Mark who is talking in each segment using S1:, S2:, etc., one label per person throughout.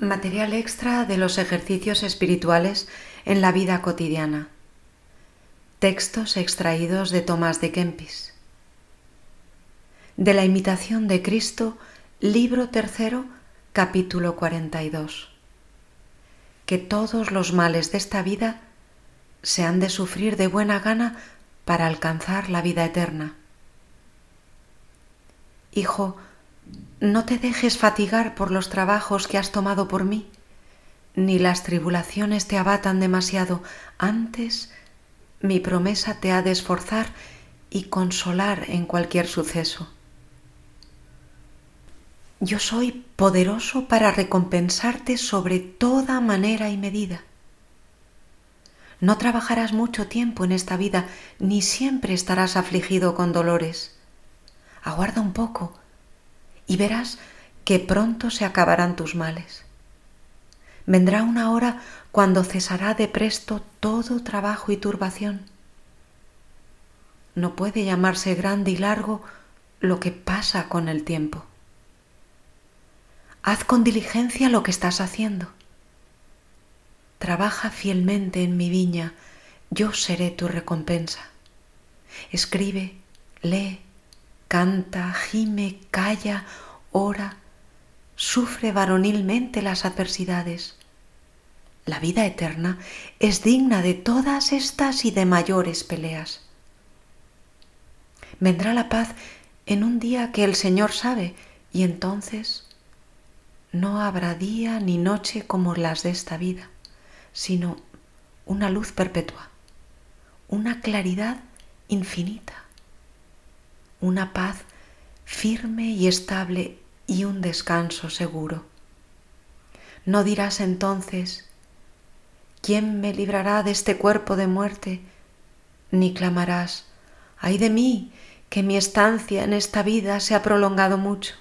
S1: Material extra de los ejercicios espirituales en la vida cotidiana. Textos extraídos de Tomás de Kempis. De la imitación de Cristo, libro tercero, capítulo 42. Que todos los males de esta vida se han de sufrir de buena gana para alcanzar la vida eterna. Hijo, no te dejes fatigar por los trabajos que has tomado por mí, ni las tribulaciones te abatan demasiado. Antes, mi promesa te ha de esforzar y consolar en cualquier suceso. Yo soy poderoso para recompensarte sobre toda manera y medida. No trabajarás mucho tiempo en esta vida, ni siempre estarás afligido con dolores. Aguarda un poco y verás que pronto se acabarán tus males. Vendrá una hora cuando cesará de presto todo trabajo y turbación. No puede llamarse grande y largo lo que pasa con el tiempo. Haz con diligencia lo que estás haciendo. Trabaja fielmente en mi viña, yo seré tu recompensa. Escribe, lee, canta, gime, calla, ora, sufre varonilmente las adversidades. La vida eterna es digna de todas estas y de mayores peleas. Vendrá la paz en un día que el Señor sabe y entonces no habrá día ni noche como las de esta vida, sino una luz perpetua, una claridad infinita una paz firme y estable y un descanso seguro. No dirás entonces, ¿quién me librará de este cuerpo de muerte? Ni clamarás, ay de mí, que mi estancia en esta vida se ha prolongado mucho,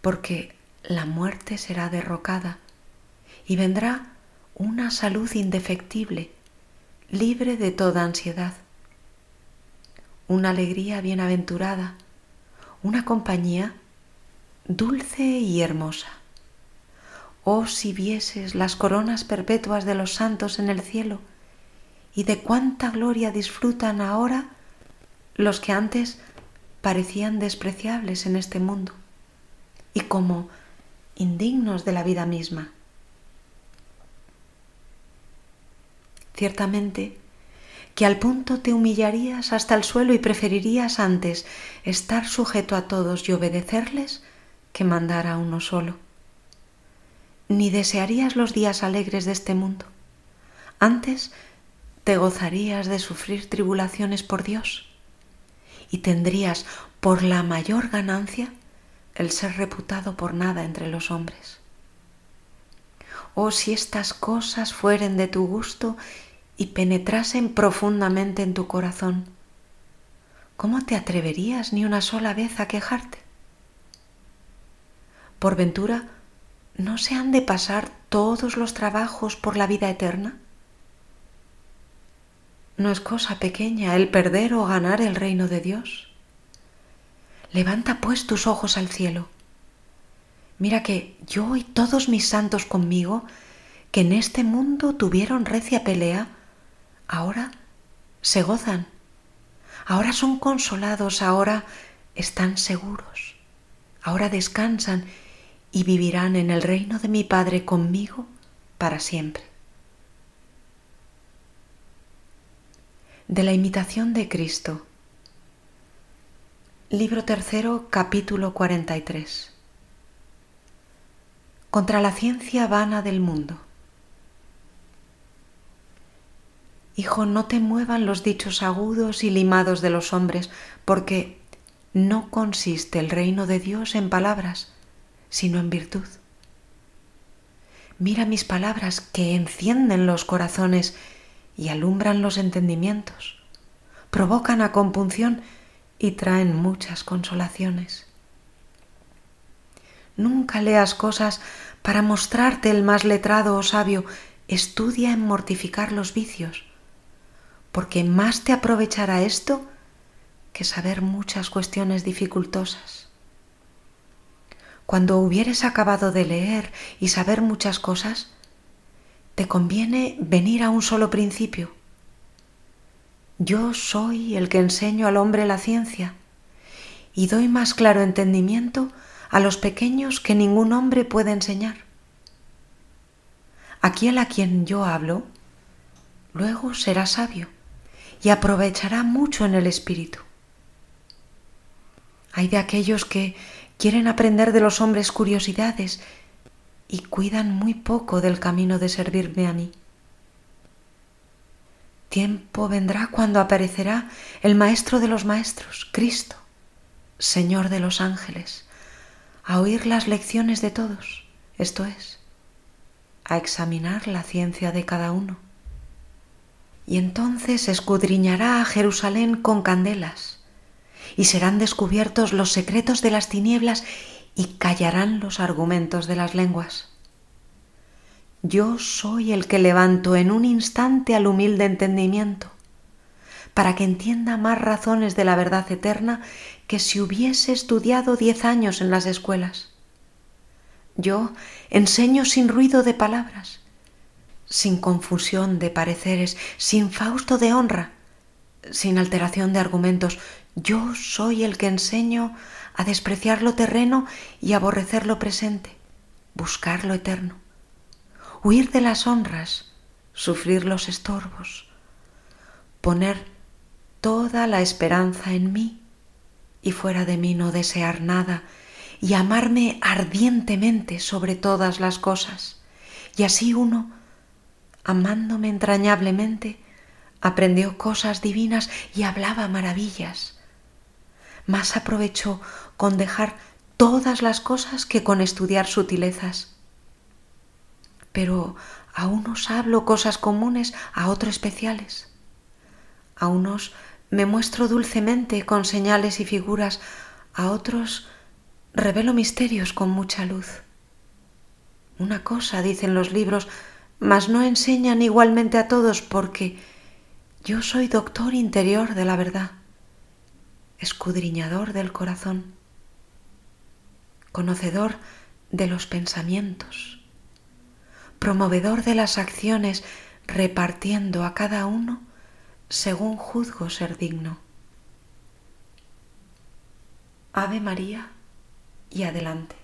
S1: porque la muerte será derrocada y vendrá una salud indefectible, libre de toda ansiedad una alegría bienaventurada, una compañía dulce y hermosa. Oh, si vieses las coronas perpetuas de los santos en el cielo, y de cuánta gloria disfrutan ahora los que antes parecían despreciables en este mundo, y como indignos de la vida misma. Ciertamente, que al punto te humillarías hasta el suelo y preferirías antes estar sujeto a todos y obedecerles que mandar a uno solo. Ni desearías los días alegres de este mundo. Antes te gozarías de sufrir tribulaciones por Dios y tendrías por la mayor ganancia el ser reputado por nada entre los hombres. Oh, si estas cosas fueren de tu gusto y penetrasen profundamente en tu corazón, ¿cómo te atreverías ni una sola vez a quejarte? Por ventura, ¿no se han de pasar todos los trabajos por la vida eterna? No es cosa pequeña el perder o ganar el reino de Dios. Levanta pues tus ojos al cielo. Mira que yo y todos mis santos conmigo, que en este mundo tuvieron recia pelea, ahora se gozan, ahora son consolados, ahora están seguros, ahora descansan y vivirán en el reino de mi Padre conmigo para siempre. De la imitación de Cristo. Libro tercero, capítulo 43. Contra la ciencia vana del mundo. Hijo, no te muevan los dichos agudos y limados de los hombres, porque no consiste el reino de Dios en palabras, sino en virtud. Mira mis palabras que encienden los corazones y alumbran los entendimientos, provocan a compunción y traen muchas consolaciones. Nunca leas cosas para mostrarte el más letrado o sabio, estudia en mortificar los vicios porque más te aprovechará esto que saber muchas cuestiones dificultosas. cuando hubieres acabado de leer y saber muchas cosas, te conviene venir a un solo principio. Yo soy el que enseño al hombre la ciencia y doy más claro entendimiento a los pequeños que ningún hombre puede enseñar. Aquel a quien yo hablo, luego será sabio y aprovechará mucho en el espíritu. Hay de aquellos que quieren aprender de los hombres curiosidades y cuidan muy poco del camino de servirme a mí. Tiempo vendrá cuando aparecerá el Maestro de los Maestros, Cristo, Señor de los ángeles, a oír las lecciones de todos, esto es, a examinar la ciencia de cada uno. Y entonces escudriñará a Jerusalén con candelas y serán descubiertos los secretos de las tinieblas y callarán los argumentos de las lenguas. Yo soy el que levanto en un instante al humilde entendimiento, para que entienda más razones de la verdad eterna que si hubiese estudiado diez años en las escuelas. Yo enseño sin ruido de palabras, sin confusión de pareceres, sin fausto de honra, sin alteración de argumentos, yo soy el que enseño a despreciar lo terreno y aborrecer lo presente, buscar lo eterno, huir de las honras, sufrir los estorbos, poner toda la esperanza en mí y fuera de mí no desear nada y amarme ardientemente sobre todas las cosas. Y así uno, amándome entrañablemente, aprendió cosas divinas y hablaba maravillas más aprovechó con dejar todas las cosas que con estudiar sutilezas. Pero a unos hablo cosas comunes, a otros especiales. A unos me muestro dulcemente con señales y figuras, a otros revelo misterios con mucha luz. Una cosa, dicen los libros, mas no enseñan igualmente a todos porque yo soy doctor interior de la verdad escudriñador del corazón, conocedor de los pensamientos, promovedor de las acciones, repartiendo a cada uno según juzgo ser digno. Ave María y adelante.